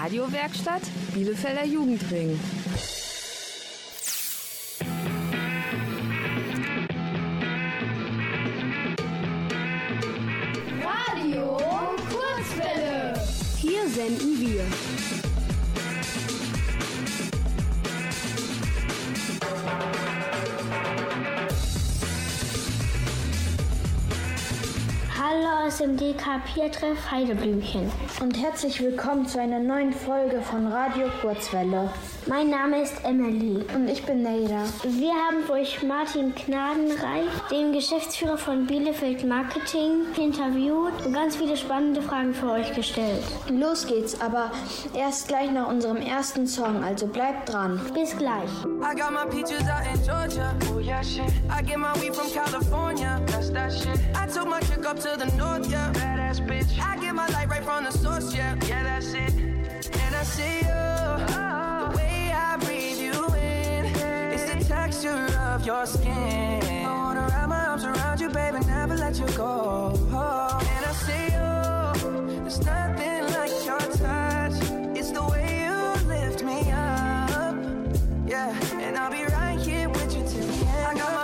Radiowerkstatt Bielefelder Jugendring. Radio Kurzwelle. Hier senden wir. Hallo aus dem DK-Treff Heideblümchen. Und herzlich willkommen zu einer neuen Folge von Radio Kurzwelle. Mein Name ist Emily. Und ich bin Neida. Wir haben für euch Martin Gnadenreich, den Geschäftsführer von Bielefeld Marketing, interviewt und ganz viele spannende Fragen für euch gestellt. Los geht's, aber erst gleich nach unserem ersten Song, also bleibt dran. Bis gleich. I got my peaches out in Georgia. Oh yeah, shit. I get my weed from California. That's that shit. I took my chick up to the north, yeah. Badass bitch. I get my light right from the source, yeah. Yeah, that's it. And I see you. The oh. way I breathe you in. It's the texture of your skin. I wanna wrap my arms around you, baby, never let you go. And I see you. There's nothing like your touch. It's the way you lift me up. Yeah, and I'll be right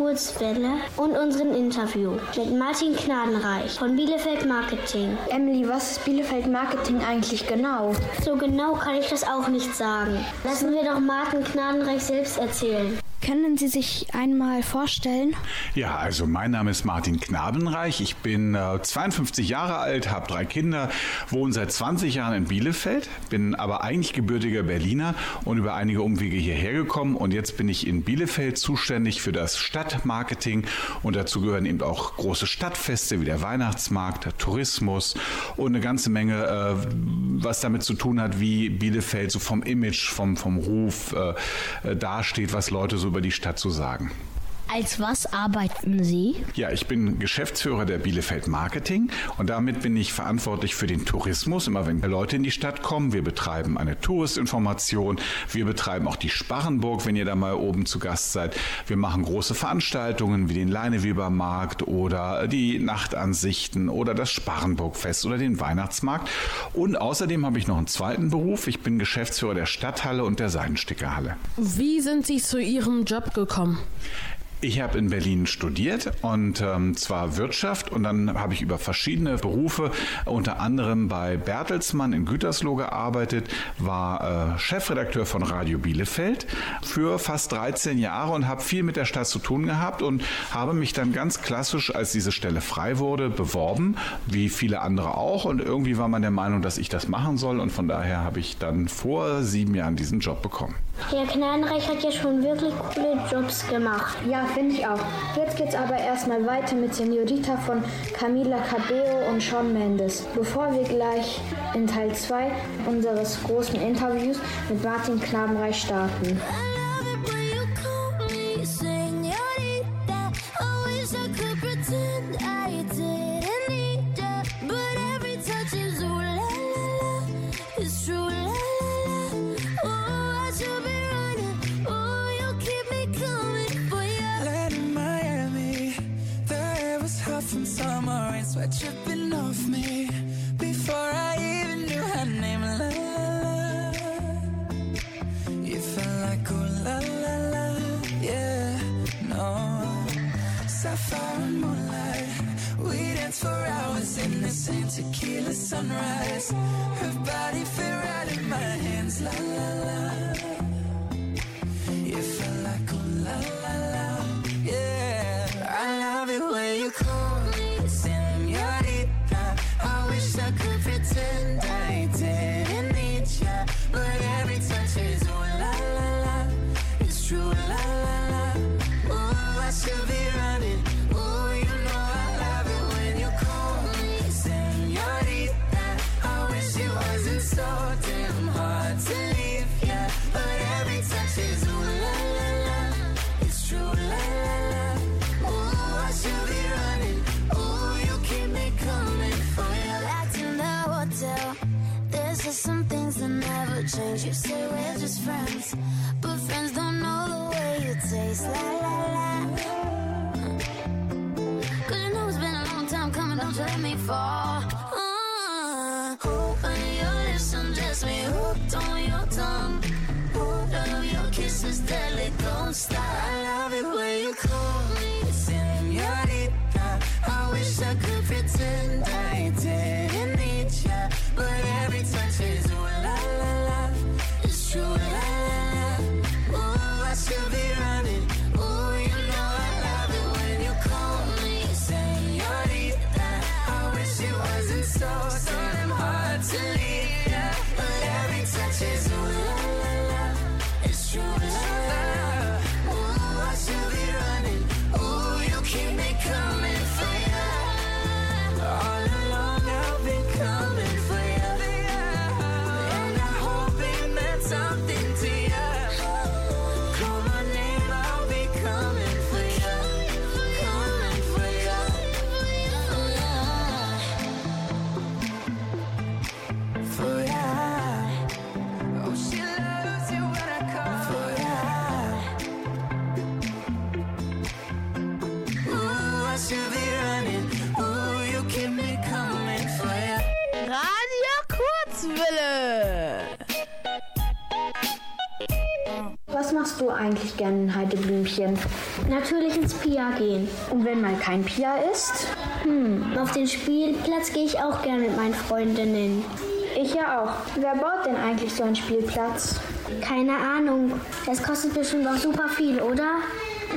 Kurzwelle und unserem Interview mit Martin Gnadenreich von Bielefeld Marketing. Emily, was ist Bielefeld Marketing eigentlich genau? So genau kann ich das auch nicht sagen. Lassen wir doch Martin Gnadenreich selbst erzählen. Können Sie sich einmal vorstellen? Ja, also mein Name ist Martin Knabenreich. Ich bin äh, 52 Jahre alt, habe drei Kinder, wohne seit 20 Jahren in Bielefeld, bin aber eigentlich gebürtiger Berliner und über einige Umwege hierher gekommen. Und jetzt bin ich in Bielefeld zuständig für das Stadtmarketing und dazu gehören eben auch große Stadtfeste wie der Weihnachtsmarkt, der Tourismus und eine ganze Menge, äh, was damit zu tun hat, wie Bielefeld so vom Image, vom, vom Ruf äh, äh, dasteht, was Leute so über die Stadt zu sagen. Als was arbeiten Sie? Ja, ich bin Geschäftsführer der Bielefeld Marketing und damit bin ich verantwortlich für den Tourismus. Immer wenn Leute in die Stadt kommen, wir betreiben eine Touristinformation, wir betreiben auch die Sparrenburg, wenn ihr da mal oben zu Gast seid. Wir machen große Veranstaltungen wie den Leinewebermarkt oder die Nachtansichten oder das Sparrenburgfest oder den Weihnachtsmarkt. Und außerdem habe ich noch einen zweiten Beruf. Ich bin Geschäftsführer der Stadthalle und der Seidenstickerhalle. Wie sind Sie zu Ihrem Job gekommen? Ich habe in Berlin studiert und ähm, zwar Wirtschaft und dann habe ich über verschiedene Berufe, unter anderem bei Bertelsmann in Gütersloh gearbeitet, war äh, Chefredakteur von Radio Bielefeld für fast 13 Jahre und habe viel mit der Stadt zu tun gehabt und habe mich dann ganz klassisch, als diese Stelle frei wurde, beworben, wie viele andere auch und irgendwie war man der Meinung, dass ich das machen soll und von daher habe ich dann vor sieben Jahren diesen Job bekommen. Herr Gnadenreich hat ja schon wirklich coole Jobs gemacht. Ja, finde ich auch. Jetzt geht's aber erstmal weiter mit Senorita von Camila Cabello und Shawn Mendes. Bevor wir gleich in Teil 2 unseres großen Interviews mit Martin Knabenreich starten. Sunrise. Never. You say we're just friends, but friends don't know the way you taste. La la la. Cause you know it's been a long time coming, don't you let me fall. Uh, open your lips just me hooked on your tongue. Ooh, love your kisses, deadly, don't stop. I love it when you call me senorita. I wish I could pretend I eigentlich gerne in Heideblümchen? Natürlich ins Pia gehen. Und wenn mal kein Pia ist? Hm, auf den Spielplatz gehe ich auch gerne mit meinen Freundinnen. Ich ja auch. Wer baut denn eigentlich so einen Spielplatz? Keine Ahnung. Es kostet bestimmt auch super viel, oder?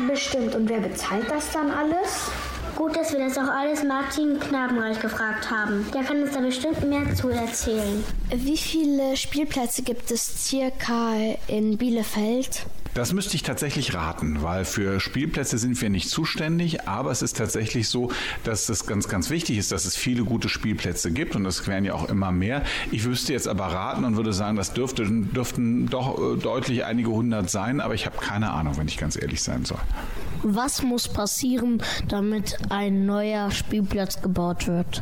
Bestimmt. Und wer bezahlt das dann alles? Gut, dass wir das auch alles Martin Knabenreich gefragt haben. Der kann uns da bestimmt mehr zu erzählen. Wie viele Spielplätze gibt es circa in Bielefeld? Das müsste ich tatsächlich raten, weil für Spielplätze sind wir nicht zuständig, aber es ist tatsächlich so, dass es ganz, ganz wichtig ist, dass es viele gute Spielplätze gibt und es werden ja auch immer mehr. Ich wüsste jetzt aber raten und würde sagen, das dürften, dürften doch äh, deutlich einige hundert sein, aber ich habe keine Ahnung, wenn ich ganz ehrlich sein soll. Was muss passieren, damit ein neuer Spielplatz gebaut wird?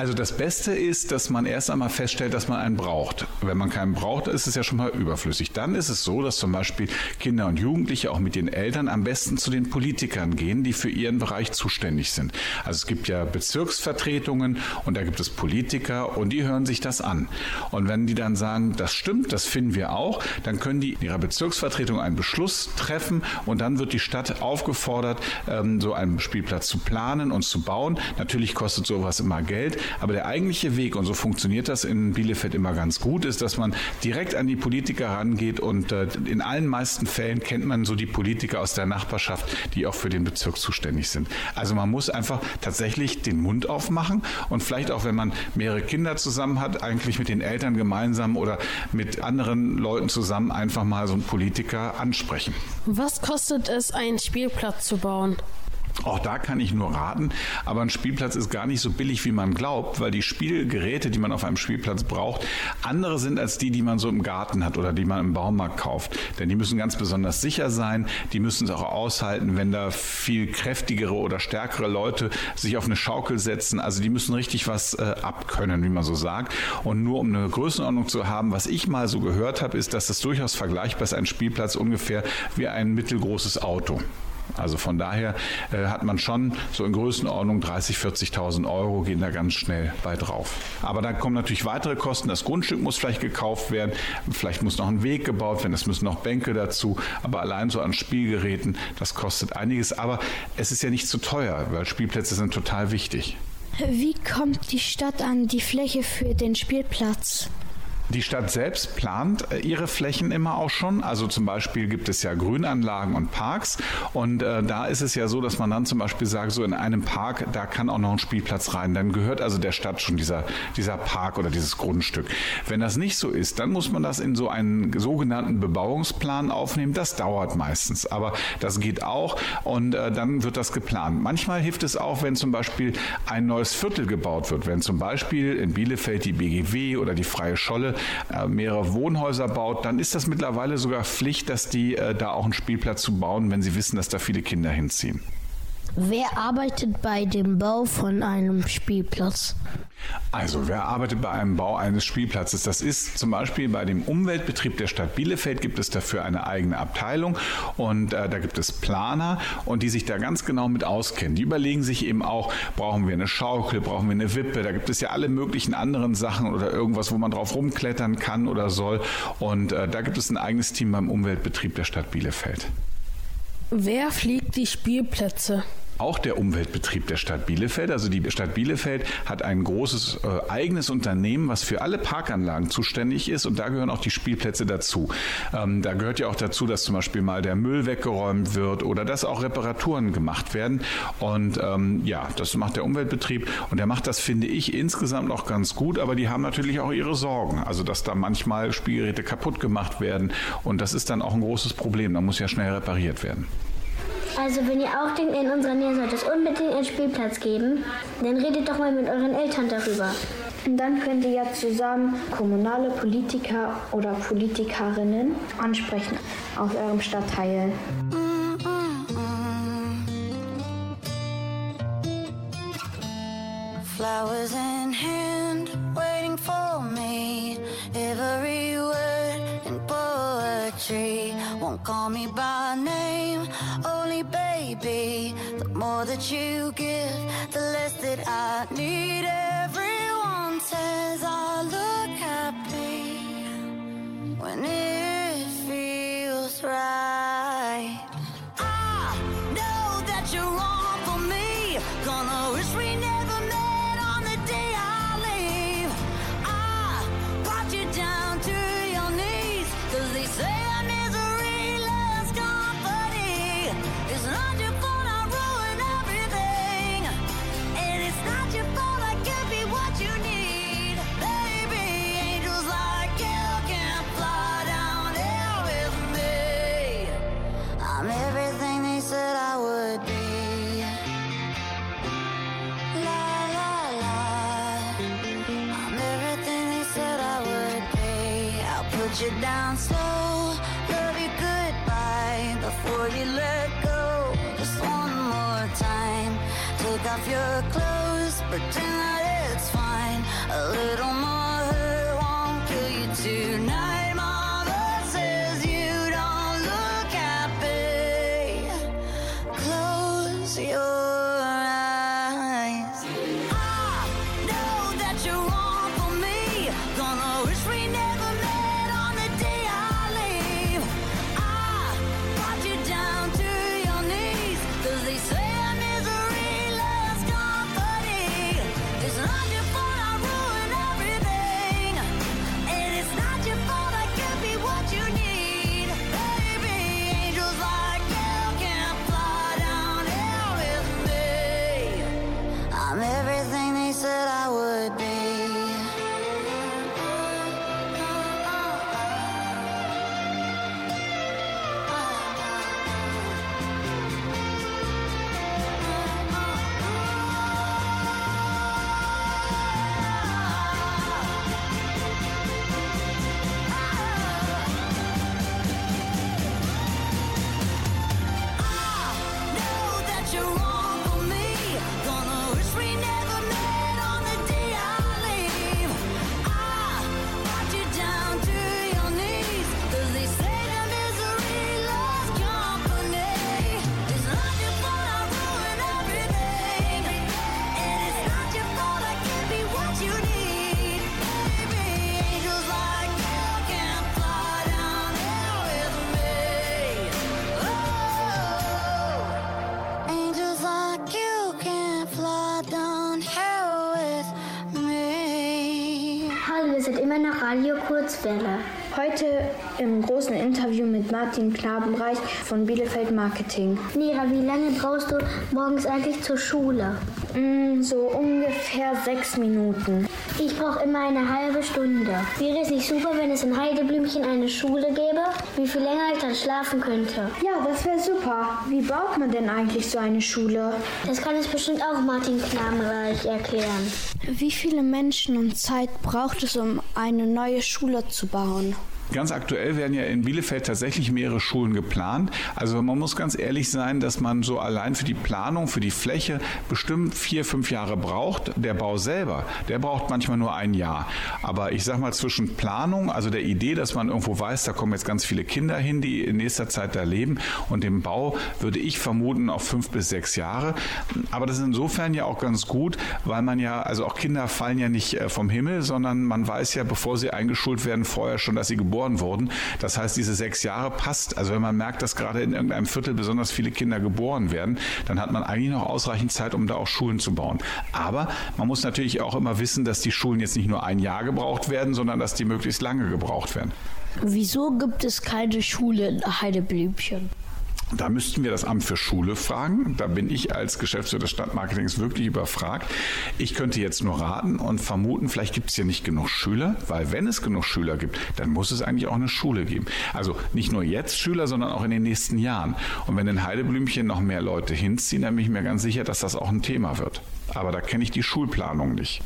Also das Beste ist, dass man erst einmal feststellt, dass man einen braucht. Wenn man keinen braucht, ist es ja schon mal überflüssig. Dann ist es so, dass zum Beispiel Kinder und Jugendliche auch mit den Eltern am besten zu den Politikern gehen, die für ihren Bereich zuständig sind. Also es gibt ja Bezirksvertretungen und da gibt es Politiker und die hören sich das an. Und wenn die dann sagen, das stimmt, das finden wir auch, dann können die in ihrer Bezirksvertretung einen Beschluss treffen und dann wird die Stadt aufgefordert, ähm, so einen Spielplatz zu planen und zu bauen. Natürlich kostet sowas immer Geld, aber der eigentliche Weg, und so funktioniert das in Bielefeld immer ganz gut, ist, dass man direkt an die Politiker rangeht und äh, in allen meisten Fällen kennt man so die Politiker aus der Nachbarschaft, die auch für den Bezirk zuständig sind. Also man muss einfach tatsächlich den Mund aufmachen und vielleicht auch, wenn man mehrere Kinder zusammen hat, eigentlich mit den Eltern gemeinsam oder mit anderen Leuten zusammen einfach mal so einen Politiker ansprechen. Was kostet es, einen Spielplatz zu bauen? Auch da kann ich nur raten, aber ein Spielplatz ist gar nicht so billig, wie man glaubt, weil die Spielgeräte, die man auf einem Spielplatz braucht, andere sind als die, die man so im Garten hat oder die man im Baumarkt kauft. Denn die müssen ganz besonders sicher sein, die müssen es auch aushalten, wenn da viel kräftigere oder stärkere Leute sich auf eine Schaukel setzen. Also die müssen richtig was äh, abkönnen, wie man so sagt. Und nur um eine Größenordnung zu haben, was ich mal so gehört habe, ist, dass das durchaus vergleichbar ist, ein Spielplatz ungefähr wie ein mittelgroßes Auto. Also von daher äh, hat man schon so in Größenordnung 30, 40.000 Euro gehen da ganz schnell bei drauf. Aber da kommen natürlich weitere Kosten. Das Grundstück muss vielleicht gekauft werden, vielleicht muss noch ein Weg gebaut werden, es müssen noch Bänke dazu. Aber allein so an Spielgeräten, das kostet einiges. Aber es ist ja nicht zu teuer, weil Spielplätze sind total wichtig. Wie kommt die Stadt an die Fläche für den Spielplatz? Die Stadt selbst plant äh, ihre Flächen immer auch schon. Also zum Beispiel gibt es ja Grünanlagen und Parks. Und äh, da ist es ja so, dass man dann zum Beispiel sagt, so in einem Park, da kann auch noch ein Spielplatz rein. Dann gehört also der Stadt schon dieser, dieser Park oder dieses Grundstück. Wenn das nicht so ist, dann muss man das in so einen sogenannten Bebauungsplan aufnehmen. Das dauert meistens, aber das geht auch und äh, dann wird das geplant. Manchmal hilft es auch, wenn zum Beispiel ein neues Viertel gebaut wird. Wenn zum Beispiel in Bielefeld die BGW oder die Freie Scholle mehrere Wohnhäuser baut, dann ist das mittlerweile sogar Pflicht, dass die äh, da auch einen Spielplatz zu bauen, wenn sie wissen, dass da viele Kinder hinziehen. Wer arbeitet bei dem Bau von einem Spielplatz? Also, wer arbeitet bei einem Bau eines Spielplatzes? Das ist zum Beispiel bei dem Umweltbetrieb der Stadt Bielefeld gibt es dafür eine eigene Abteilung und äh, da gibt es Planer und die sich da ganz genau mit auskennen. Die überlegen sich eben auch, brauchen wir eine Schaukel, brauchen wir eine Wippe, da gibt es ja alle möglichen anderen Sachen oder irgendwas, wo man drauf rumklettern kann oder soll und äh, da gibt es ein eigenes Team beim Umweltbetrieb der Stadt Bielefeld. Wer fliegt die Spielplätze? Auch der Umweltbetrieb der Stadt Bielefeld. Also die Stadt Bielefeld hat ein großes äh, eigenes Unternehmen, was für alle Parkanlagen zuständig ist und da gehören auch die Spielplätze dazu. Ähm, da gehört ja auch dazu, dass zum Beispiel mal der Müll weggeräumt wird oder dass auch Reparaturen gemacht werden. Und ähm, ja, das macht der Umweltbetrieb und der macht das, finde ich, insgesamt auch ganz gut, aber die haben natürlich auch ihre Sorgen. Also dass da manchmal Spielgeräte kaputt gemacht werden und das ist dann auch ein großes Problem. Da muss ja schnell repariert werden. Also wenn ihr auch denkt, in unserer Nähe sollte es unbedingt einen Spielplatz geben, dann redet doch mal mit euren Eltern darüber. Und dann könnt ihr ja zusammen kommunale Politiker oder Politikerinnen ansprechen aus eurem Stadtteil. Flowers in hand, waiting for me. Every word in poetry won't call me by name. Only baby, the more that you give, the less that I need. Everyone says I look happy when it feels right. Kurzwelle. Heute im großen Interview mit Martin Knabenreich von Bielefeld Marketing. Nera, wie lange brauchst du morgens eigentlich zur Schule? Mm, so ungefähr sechs Minuten. Ich brauche immer eine halbe Stunde. Wäre es nicht super, wenn es in Heideblümchen eine Schule gäbe? Wie viel länger ich dann schlafen könnte? Ja, das wäre super. Wie baut man denn eigentlich so eine Schule? Das kann es bestimmt auch Martin Knabenreich erklären. Wie viele Menschen und Zeit braucht es, um eine neue Schule zu bauen? Ganz aktuell werden ja in Bielefeld tatsächlich mehrere Schulen geplant. Also man muss ganz ehrlich sein, dass man so allein für die Planung, für die Fläche bestimmt vier, fünf Jahre braucht. Der Bau selber, der braucht manchmal nur ein Jahr. Aber ich sag mal zwischen Planung, also der Idee, dass man irgendwo weiß, da kommen jetzt ganz viele Kinder hin, die in nächster Zeit da leben und dem Bau würde ich vermuten auf fünf bis sechs Jahre. Aber das ist insofern ja auch ganz gut, weil man ja, also auch Kinder fallen ja nicht äh, vom Himmel, sondern man weiß ja, bevor sie eingeschult werden, vorher schon, dass sie geboren wurden. Das heißt, diese sechs Jahre passt. Also wenn man merkt, dass gerade in irgendeinem Viertel besonders viele Kinder geboren werden, dann hat man eigentlich noch ausreichend Zeit, um da auch Schulen zu bauen. Aber man muss natürlich auch immer wissen, dass die Schulen jetzt nicht nur ein Jahr gebraucht werden, sondern dass die möglichst lange gebraucht werden. Wieso gibt es keine Schule in Heideblümchen? Da müssten wir das Amt für Schule fragen. Da bin ich als Geschäftsführer des Stadtmarketings wirklich überfragt. Ich könnte jetzt nur raten und vermuten, vielleicht gibt es hier nicht genug Schüler, weil wenn es genug Schüler gibt, dann muss es eigentlich auch eine Schule geben. Also nicht nur jetzt Schüler, sondern auch in den nächsten Jahren. Und wenn in Heideblümchen noch mehr Leute hinziehen, dann bin ich mir ganz sicher, dass das auch ein Thema wird. Aber da kenne ich die Schulplanung nicht.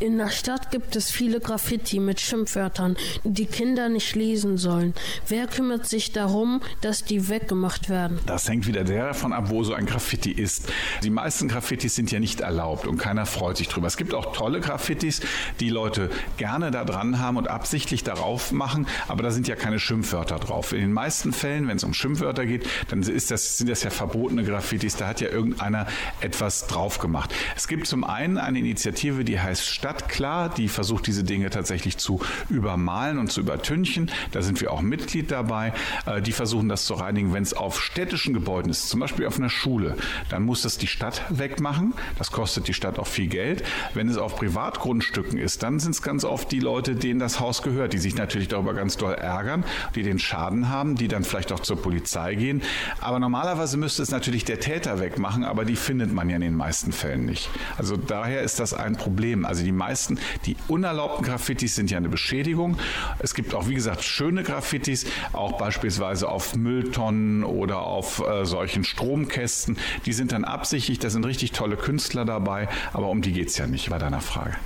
In der Stadt gibt es viele Graffiti mit Schimpfwörtern, die Kinder nicht lesen sollen. Wer kümmert sich darum, dass die weggemacht werden? Das hängt wieder davon ab, wo so ein Graffiti ist. Die meisten Graffitis sind ja nicht erlaubt und keiner freut sich drüber. Es gibt auch tolle Graffitis, die Leute gerne da dran haben und absichtlich darauf machen, aber da sind ja keine Schimpfwörter drauf. In den meisten Fällen, wenn es um Schimpfwörter geht, dann das, sind das ja verbotene Graffitis, da hat ja irgendeiner etwas drauf gemacht. Es gibt zum einen eine Initiative, die heißt Stadtklar, die versucht diese Dinge tatsächlich zu übermalen und zu übertünchen. Da sind wir auch Mitglied dabei. Äh, Die versuchen das zu reinigen, wenn es auf städtischen Gebäuden ist, zum Beispiel auf einer Schule. Dann muss das die Stadt wegmachen. Das kostet die Stadt auch viel Geld. Wenn es auf Privatgrundstücken ist, dann sind es ganz oft die Leute, denen das Haus gehört, die sich natürlich darüber ganz doll ärgern, die den Schaden haben, die dann vielleicht auch zur Polizei gehen. Aber normalerweise müsste es natürlich der Täter wegmachen, aber die findet man ja in den meisten Fällen nicht. Also daher ist das ein Problem. Also die meisten, die unerlaubten Graffitis sind ja eine Beschädigung. Es gibt auch, wie gesagt, schöne Graffitis, auch beispielsweise auf Mülltonnen oder auf äh, solchen Stromkästen. Die sind dann absichtlich, da sind richtig tolle Künstler dabei, aber um die geht es ja nicht bei deiner Frage.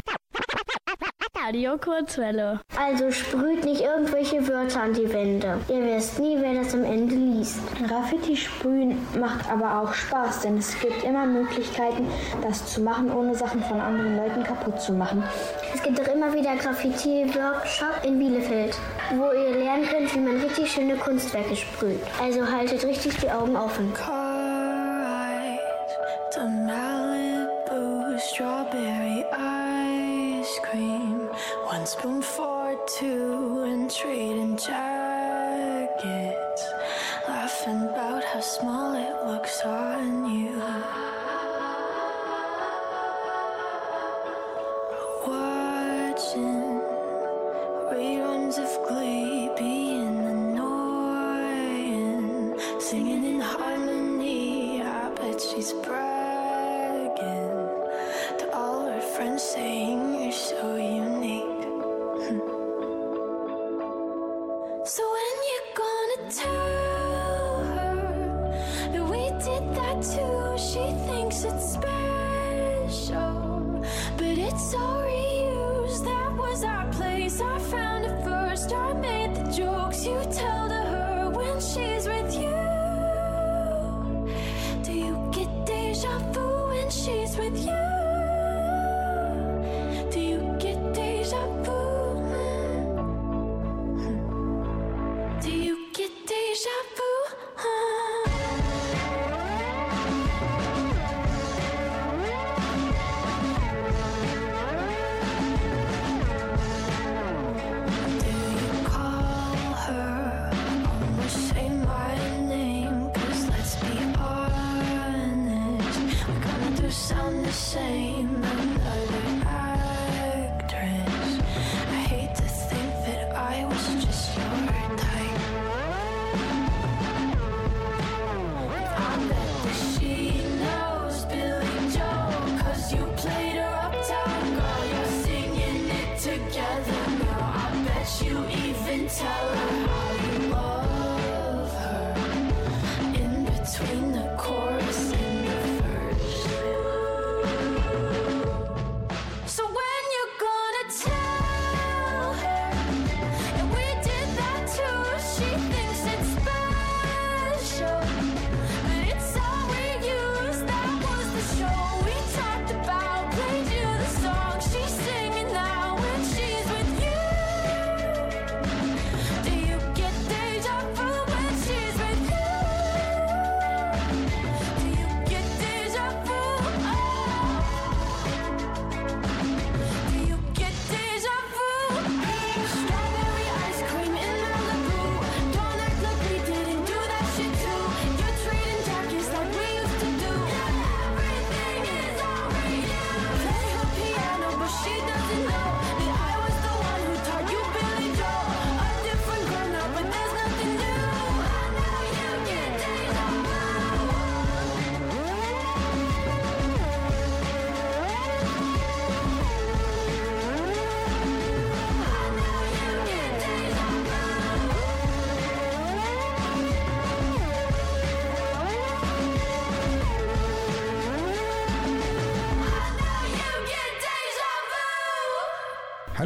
Radio Kurzwelle. Also sprüht nicht irgendwelche Wörter an die Wände. Ihr wisst nie, wer das am Ende liest. Graffiti sprühen macht aber auch Spaß, denn es gibt immer Möglichkeiten, das zu machen, ohne Sachen von anderen Leuten kaputt zu machen. Es gibt auch immer wieder Graffiti-Workshop in Bielefeld, wo ihr lernen könnt, wie man richtig schöne Kunstwerke sprüht. Also haltet richtig die Augen offen. strawberry ice cream. One spoon for two and trading jackets. Laughing about how small it looks on you. Watching reruns of Glee being annoying. Singing in harmony, I bet she's bragging it's special, but it's all reused. That was our place. I found it first. I made the jokes you tell to her when she's with you. Do you get deja vu when she's with you?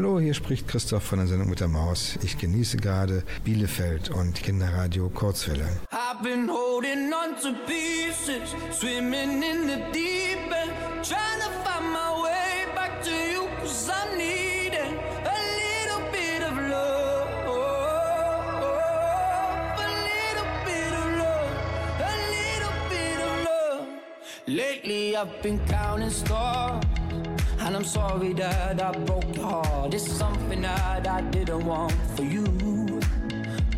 Hallo, hier spricht Christoph von der Sendung mit der Maus. Ich genieße gerade Bielefeld und Kinderradio Kurzwelle. I've been holding on to pieces, swimming in the deep end, trying to find my way back to you, cause I'm needing a little bit of love. A little bit of love, a little bit of love. Lately I've been counting stars, and I'm sorry that I broke heart. It's something that I didn't want for you.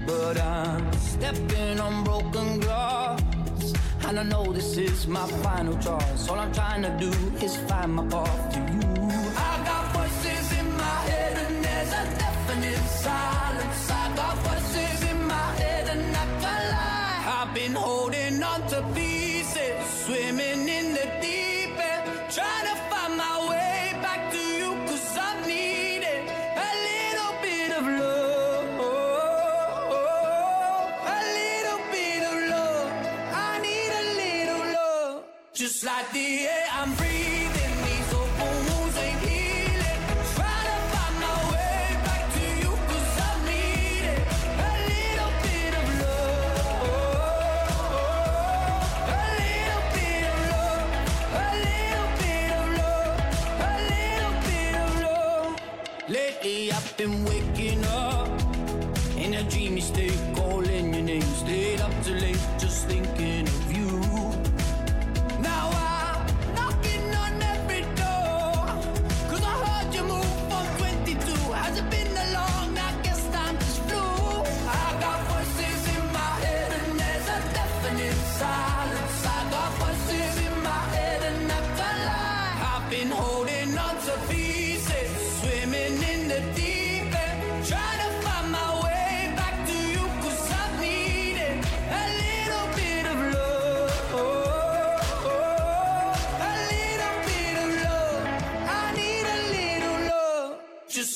But I'm stepping on broken glass. And I know this is my final choice. All I'm trying to do is find my path to you.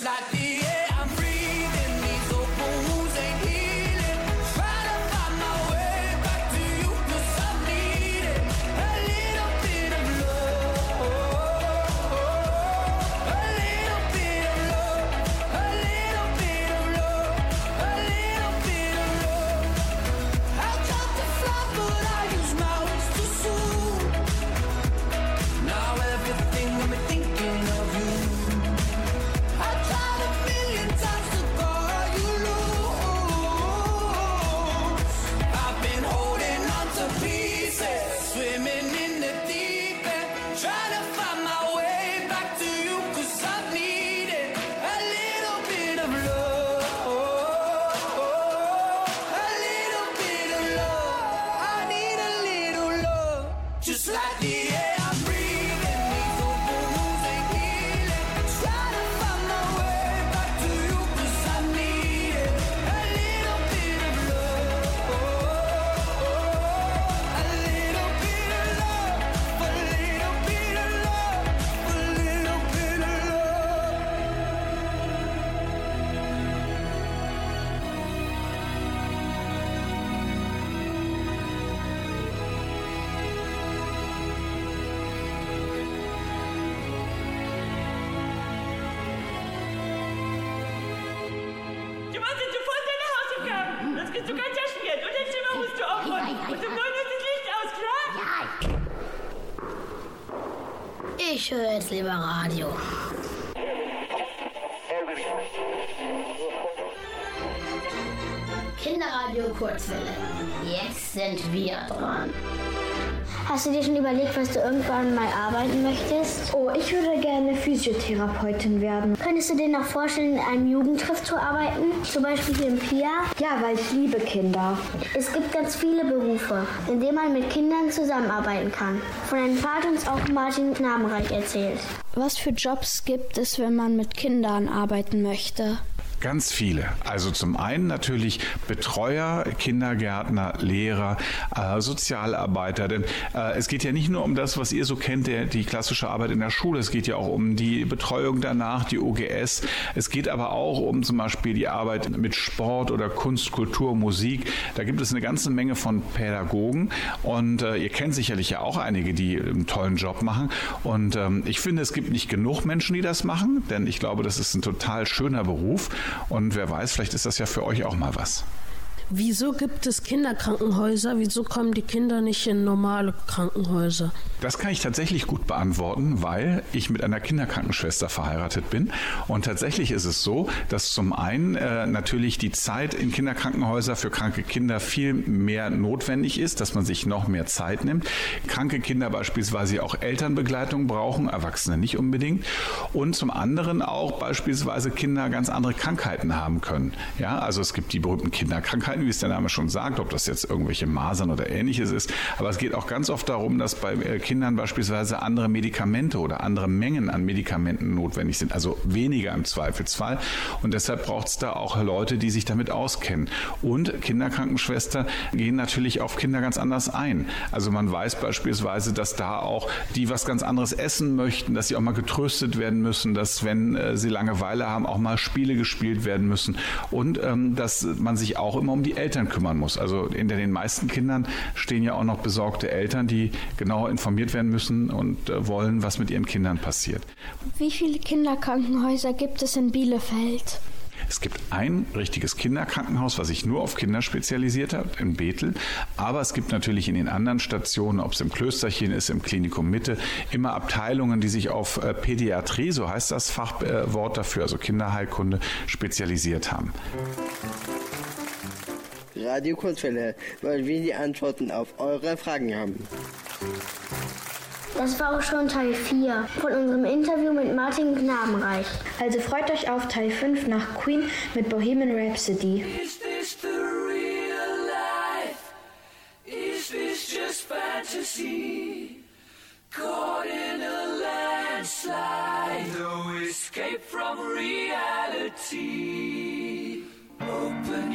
Like the Ich höre jetzt lieber Radio. Kinderradio Kurzwelle. Jetzt sind wir dran. Hast du dir schon überlegt, was du irgendwann mal arbeiten möchtest? Oh, ich würde gerne Physiotherapeutin werden. Könntest du dir noch vorstellen, in einem Jugendtreff zu arbeiten? Zum Beispiel hier im PIA? Ja, weil ich liebe Kinder. Es gibt ganz viele Berufe, in denen man mit Kindern zusammenarbeiten kann. Von einem Vater uns auch Martin Knabenreich erzählt. Was für Jobs gibt es, wenn man mit Kindern arbeiten möchte? Ganz viele. Also zum einen natürlich Betreuer, Kindergärtner, Lehrer, äh, Sozialarbeiter. Denn äh, es geht ja nicht nur um das, was ihr so kennt, der, die klassische Arbeit in der Schule. Es geht ja auch um die Betreuung danach, die OGS. Es geht aber auch um zum Beispiel die Arbeit mit Sport oder Kunst, Kultur, Musik. Da gibt es eine ganze Menge von Pädagogen. Und äh, ihr kennt sicherlich ja auch einige, die einen tollen Job machen. Und ähm, ich finde, es gibt nicht genug Menschen, die das machen, denn ich glaube, das ist ein total schöner Beruf. Und wer weiß, vielleicht ist das ja für euch auch mal was. Wieso gibt es Kinderkrankenhäuser? Wieso kommen die Kinder nicht in normale Krankenhäuser? Das kann ich tatsächlich gut beantworten, weil ich mit einer Kinderkrankenschwester verheiratet bin. Und tatsächlich ist es so, dass zum einen äh, natürlich die Zeit in Kinderkrankenhäuser für kranke Kinder viel mehr notwendig ist, dass man sich noch mehr Zeit nimmt. Kranke Kinder beispielsweise auch Elternbegleitung brauchen, Erwachsene nicht unbedingt. Und zum anderen auch beispielsweise Kinder ganz andere Krankheiten haben können. Ja, also es gibt die berühmten Kinderkrankheiten, wie es der Name schon sagt, ob das jetzt irgendwelche Masern oder ähnliches ist. Aber es geht auch ganz oft darum, dass bei äh, Kindern beispielsweise andere Medikamente oder andere Mengen an Medikamenten notwendig sind, also weniger im Zweifelsfall. Und deshalb braucht es da auch Leute, die sich damit auskennen. Und Kinderkrankenschwester gehen natürlich auf Kinder ganz anders ein. Also man weiß beispielsweise, dass da auch die was ganz anderes essen möchten, dass sie auch mal getröstet werden müssen, dass wenn äh, sie Langeweile haben, auch mal Spiele gespielt werden müssen und ähm, dass man sich auch immer um die Eltern kümmern muss. Also hinter den meisten Kindern stehen ja auch noch besorgte Eltern, die genau informiert werden müssen und äh, wollen, was mit ihren Kindern passiert. Wie viele Kinderkrankenhäuser gibt es in Bielefeld? Es gibt ein richtiges Kinderkrankenhaus, was sich nur auf Kinder spezialisiert hat, in Bethel. Aber es gibt natürlich in den anderen Stationen, ob es im Klösterchen ist, im Klinikum Mitte, immer Abteilungen, die sich auf äh, Pädiatrie, so heißt das Fachwort dafür, also Kinderheilkunde, spezialisiert haben. Radio Kurzwelle, weil wir die Antworten auf eure Fragen haben. Das war auch schon Teil 4 von unserem Interview mit Martin Knabenreich. Also freut euch auf Teil 5 nach Queen mit Bohemian Rhapsody. Is this the real life? Is this just fantasy? Caught in a landslide, no escape from reality.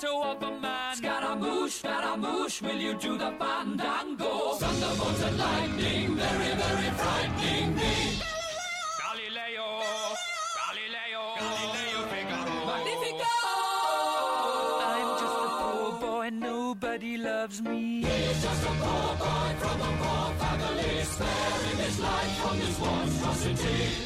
Silhouette of a man. Scaramouche, Scaramouche, will you do the fandango? Thunderbolts and lightning, very, very frightening me. Galileo, Galileo, Galileo Figaro. Magnifico! I'm just a poor boy, nobody loves me. He's just a poor boy from a poor family, sparing his life from this monstrosity.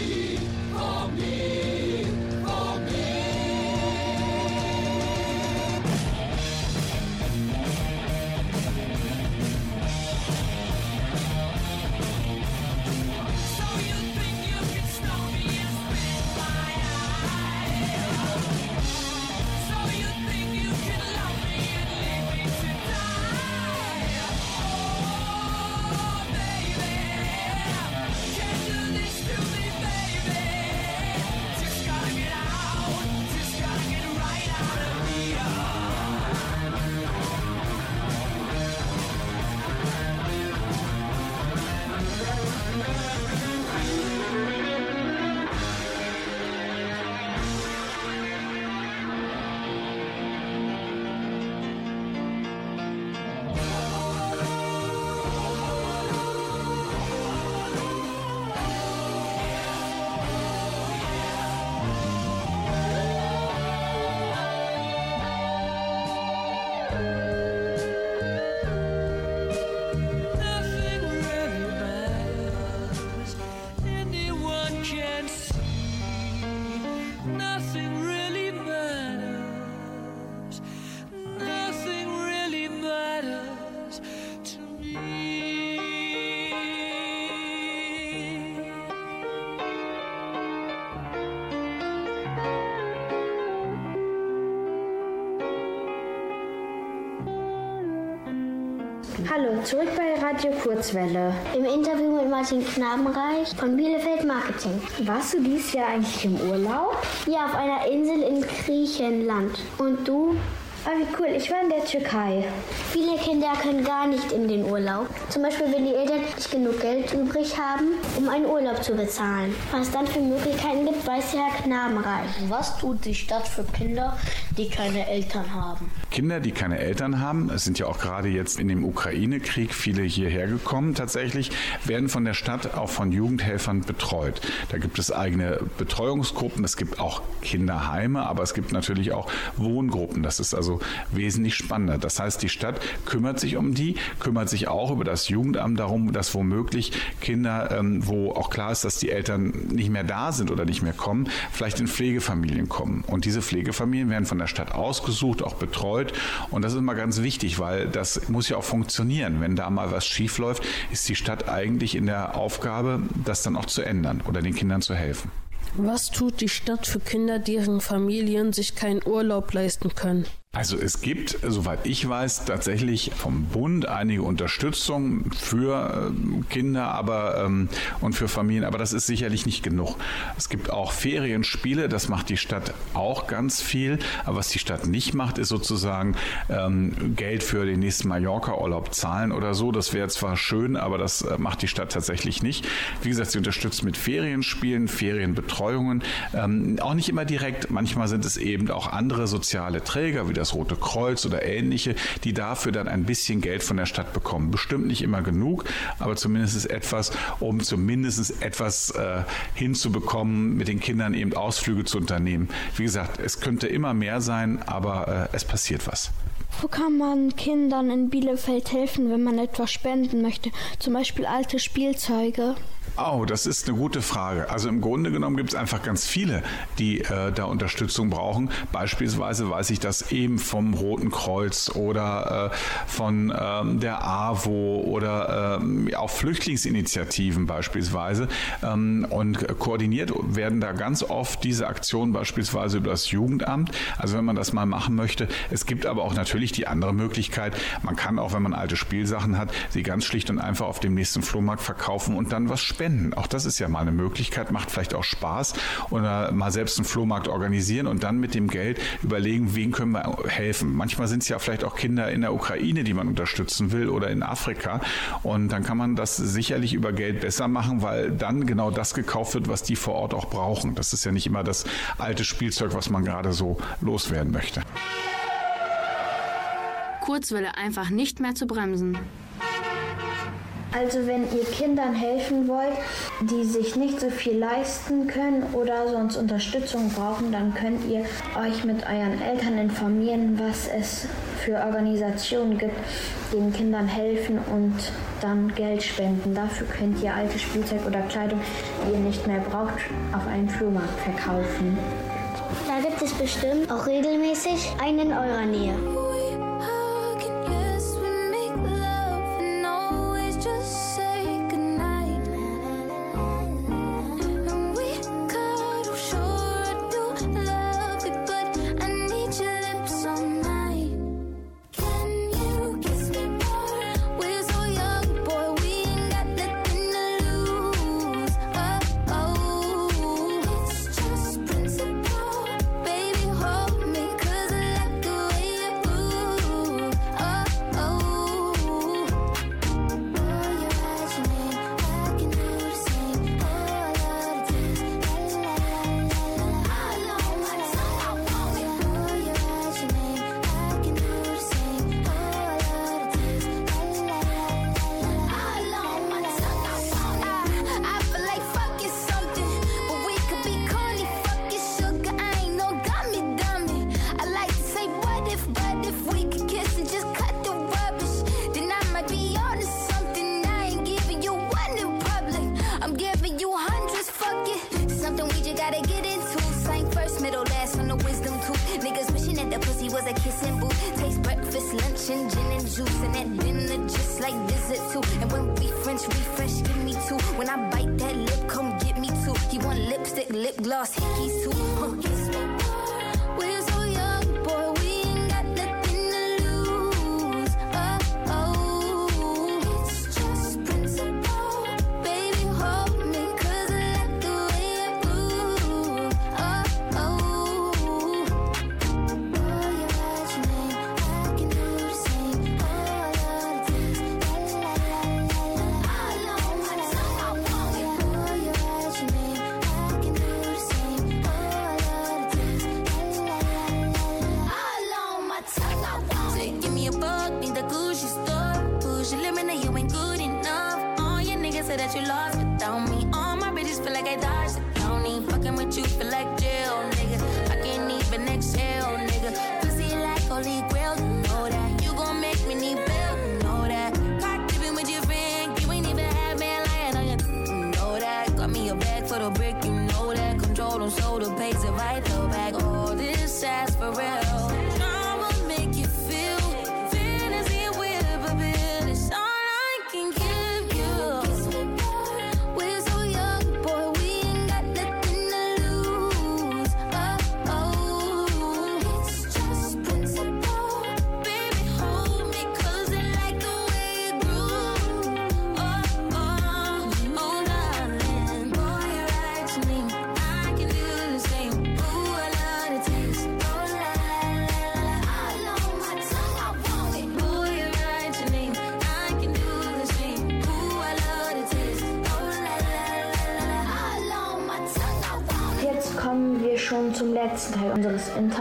Hallo, zurück bei Radio Kurzwelle. Im Interview mit Martin Knabenreich von Bielefeld Marketing. Warst du dieses Jahr eigentlich im Urlaub? Ja, auf einer Insel in Griechenland. Und du? Ah, wie cool. Ich war in der Türkei. Viele Kinder können gar nicht in den Urlaub. Zum Beispiel, wenn die Eltern nicht genug Geld übrig haben, um einen Urlaub zu bezahlen. Was es dann für Möglichkeiten gibt, weiß Herr Knabenreich. Was tut die Stadt für Kinder, die keine Eltern haben? Kinder, die keine Eltern haben, es sind ja auch gerade jetzt in dem Ukraine-Krieg viele hierher gekommen tatsächlich, werden von der Stadt auch von Jugendhelfern betreut. Da gibt es eigene Betreuungsgruppen, es gibt auch Kinderheime, aber es gibt natürlich auch Wohngruppen. Das ist also wesentlich spannender. Das heißt, die Stadt kümmert sich um die, kümmert sich auch über das Jugendamt darum, dass womöglich Kinder, ähm, wo auch klar ist, dass die Eltern nicht mehr da sind oder nicht mehr kommen, vielleicht in Pflegefamilien kommen. Und diese Pflegefamilien werden von der Stadt ausgesucht, auch betreut. Und das ist immer ganz wichtig, weil das muss ja auch funktionieren. Wenn da mal was schief läuft, ist die Stadt eigentlich in der Aufgabe, das dann auch zu ändern oder den Kindern zu helfen. Was tut die Stadt für Kinder, deren Familien sich keinen Urlaub leisten können? Also es gibt, soweit ich weiß, tatsächlich vom Bund einige Unterstützung für äh, Kinder aber, ähm, und für Familien, aber das ist sicherlich nicht genug. Es gibt auch Ferienspiele, das macht die Stadt auch ganz viel. Aber was die Stadt nicht macht, ist sozusagen ähm, Geld für den nächsten Mallorca-Urlaub zahlen oder so. Das wäre zwar schön, aber das äh, macht die Stadt tatsächlich nicht. Wie gesagt, sie unterstützt mit Ferienspielen, Ferienbetreuungen, ähm, auch nicht immer direkt. Manchmal sind es eben auch andere soziale Träger, wie das Rote Kreuz oder ähnliche, die dafür dann ein bisschen Geld von der Stadt bekommen. Bestimmt nicht immer genug, aber zumindest etwas, um zumindest etwas äh, hinzubekommen, mit den Kindern eben Ausflüge zu unternehmen. Wie gesagt, es könnte immer mehr sein, aber äh, es passiert was. Wo kann man Kindern in Bielefeld helfen, wenn man etwas spenden möchte? Zum Beispiel alte Spielzeuge. Oh, das ist eine gute Frage. Also im Grunde genommen gibt es einfach ganz viele, die äh, da Unterstützung brauchen. Beispielsweise weiß ich das eben vom Roten Kreuz oder äh, von ähm, der AWO oder ähm, auch Flüchtlingsinitiativen beispielsweise. Ähm, und koordiniert werden da ganz oft diese Aktionen beispielsweise über das Jugendamt. Also wenn man das mal machen möchte. Es gibt aber auch natürlich die andere Möglichkeit. Man kann auch, wenn man alte Spielsachen hat, sie ganz schlicht und einfach auf dem nächsten Flohmarkt verkaufen und dann was spenden spenden. Auch das ist ja mal eine Möglichkeit, macht vielleicht auch Spaß oder mal selbst einen Flohmarkt organisieren und dann mit dem Geld überlegen, wen können wir helfen. Manchmal sind es ja vielleicht auch Kinder in der Ukraine, die man unterstützen will oder in Afrika und dann kann man das sicherlich über Geld besser machen, weil dann genau das gekauft wird, was die vor Ort auch brauchen. Das ist ja nicht immer das alte Spielzeug, was man gerade so loswerden möchte. Kurzwelle einfach nicht mehr zu bremsen. Also wenn ihr Kindern helfen wollt, die sich nicht so viel leisten können oder sonst Unterstützung brauchen, dann könnt ihr euch mit euren Eltern informieren, was es für Organisationen gibt, die den Kindern helfen und dann Geld spenden. Dafür könnt ihr alte Spielzeug oder Kleidung, die ihr nicht mehr braucht, auf einem Flohmarkt verkaufen. Da gibt es bestimmt auch regelmäßig einen in eurer Nähe.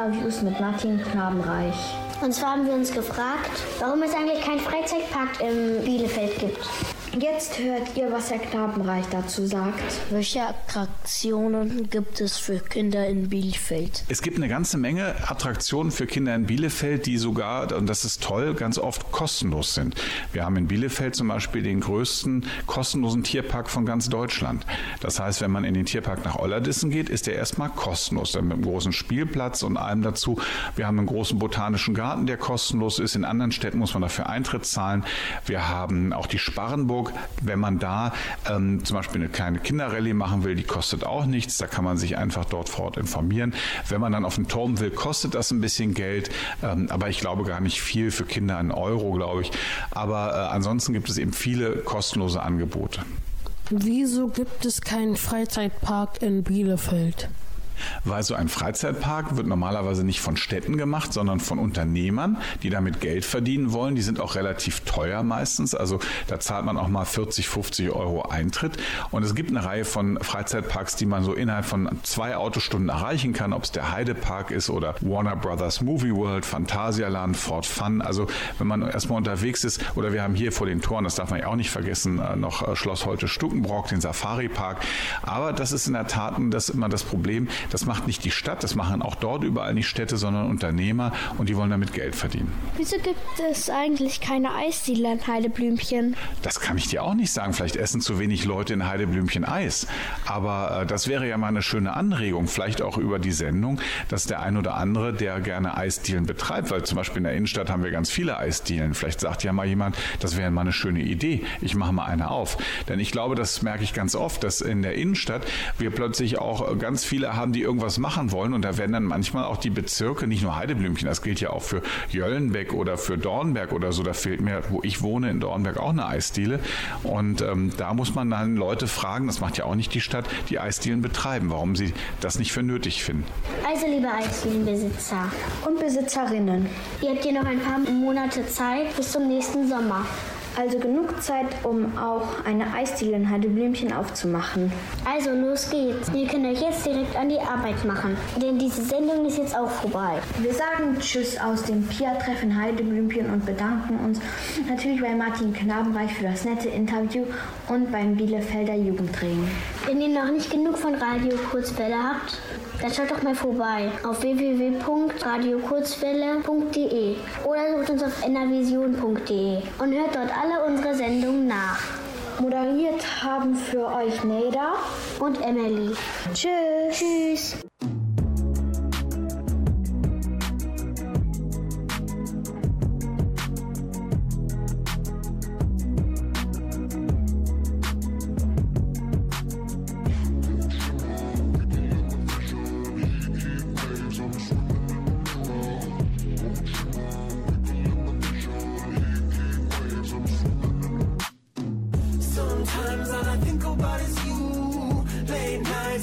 Interviews mit Martin Knabenreich. Und zwar haben wir uns gefragt, warum es eigentlich keinen Freizeitpark in Bielefeld gibt. Jetzt hört ihr, was Herr Knabenreich dazu sagt. Welche Attraktionen gibt es für Kinder in Bielefeld? Es gibt eine ganze Menge Attraktionen für Kinder in Bielefeld, die sogar, und das ist toll, ganz oft kostenlos sind. Wir haben in Bielefeld zum Beispiel den größten kostenlosen Tierpark von ganz Deutschland. Das heißt, wenn man in den Tierpark nach Ollerdissen geht, ist der erstmal kostenlos. Dann mit einem großen Spielplatz und allem dazu. Wir haben einen großen botanischen Garten, der kostenlos ist. In anderen Städten muss man dafür Eintritt zahlen. Wir haben auch die Sparrenburg. Wenn man da ähm, zum Beispiel eine kleine Kinderrallye machen will, die kostet auch nichts. Da kann man sich einfach dort vor Ort informieren. Wenn man dann auf den Turm will, kostet das ein bisschen Geld. Ähm, aber ich glaube gar nicht viel für Kinder, ein Euro, glaube ich. Aber äh, ansonsten gibt es eben viele kostenlose Angebote. Wieso gibt es keinen Freizeitpark in Bielefeld? Weil so ein Freizeitpark wird normalerweise nicht von Städten gemacht, sondern von Unternehmern, die damit Geld verdienen wollen. Die sind auch relativ teuer meistens. Also da zahlt man auch mal 40, 50 Euro Eintritt. Und es gibt eine Reihe von Freizeitparks, die man so innerhalb von zwei Autostunden erreichen kann, ob es der Heidepark ist oder Warner Brothers Movie World, Phantasialand, Fort Fun. Also wenn man erstmal unterwegs ist, oder wir haben hier vor den Toren, das darf man ja auch nicht vergessen, äh, noch äh, Schloss Holte Stuckenbrock, den Safari-Park. Aber das ist in der Tat das immer das Problem, das macht nicht die Stadt, das machen auch dort überall nicht Städte, sondern Unternehmer und die wollen damit Geld verdienen. Wieso gibt es eigentlich keine Eisdiele in Heideblümchen? Das kann ich dir auch nicht sagen. Vielleicht essen zu wenig Leute in Heideblümchen Eis. Aber äh, das wäre ja mal eine schöne Anregung, vielleicht auch über die Sendung, dass der ein oder andere, der gerne Eisdielen betreibt, weil zum Beispiel in der Innenstadt haben wir ganz viele Eisdielen. Vielleicht sagt ja mal jemand, das wäre mal eine schöne Idee. Ich mache mal eine auf. Denn ich glaube, das merke ich ganz oft, dass in der Innenstadt wir plötzlich auch ganz viele haben, die irgendwas machen wollen. Und da werden dann manchmal auch die Bezirke, nicht nur Heideblümchen, das gilt ja auch für Jöllenbeck oder für Dornberg oder so. Da fehlt mir, wo ich wohne, in Dornberg auch eine Eisdiele. Und ähm, da muss man dann Leute fragen, das macht ja auch nicht die Stadt, die Eisdielen betreiben, warum sie das nicht für nötig finden. Also, liebe Eisdielenbesitzer Und Besitzerinnen. ihr habt hier noch ein paar Monate Zeit bis zum nächsten Sommer. Also genug Zeit, um auch eine Eisdiele in Heideblümchen aufzumachen. Also los geht's. Ihr könnt euch jetzt direkt an die Arbeit machen, denn diese Sendung ist jetzt auch vorbei. Wir sagen Tschüss aus dem Pia-Treffen Heideblümchen und bedanken uns natürlich bei Martin Knabenreich für das nette Interview und beim Bielefelder Jugendring. Wenn ihr noch nicht genug von Radio Kurzwelle habt, dann schaut doch mal vorbei auf www.radiokurzwelle.de oder sucht uns auf enervision.de und hört dort alle unsere Sendungen nach. Moderiert haben für euch Neda und Emily. Tschüss. Tschüss.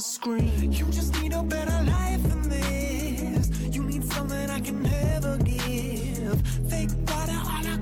screen. You just need a better life than this. You need something I can never give. Fake water all across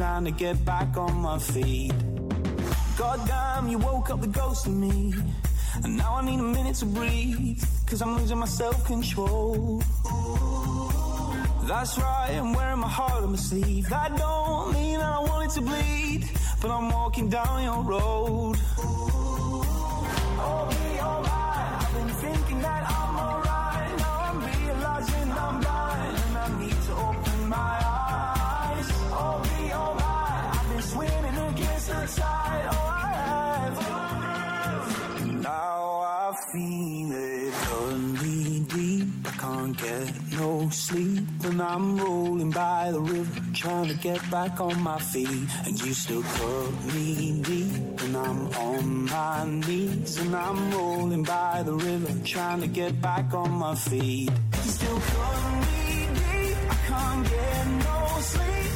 Trying to get back on my feet. Goddamn, you woke up the ghost in me. And now I need a minute to breathe, cause I'm losing my self control. That's right, I'm wearing my heart on my sleeve. That don't mean that I want it to bleed, but I'm walking down your road. I'm rolling by the river, trying to get back on my feet. And you still cut me deep, and I'm on my knees, and I'm rolling by the river, trying to get back on my feet. You still cut me deep, I can't get no sleep,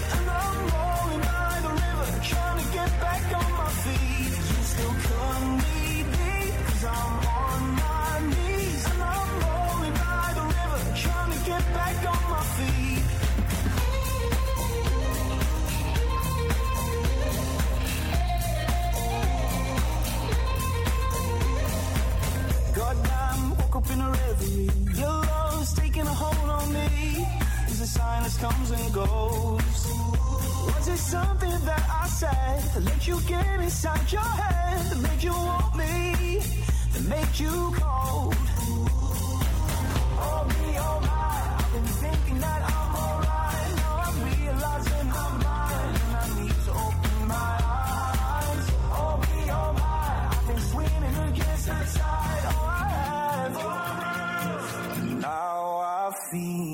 woke up in a reverie. Your love's taking a hold on me. Is a sign that comes and goes. Was it something that I said that let you get inside your head? That made you want me? That made you cold? Oh, me, oh, my. I've been thinking that I'm alright. Now I'm realizing. And I need to open my eyes. Oh, me, oh, my. I've been swimming against the tide. Oh, I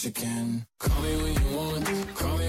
what you can. Call me when you want. Call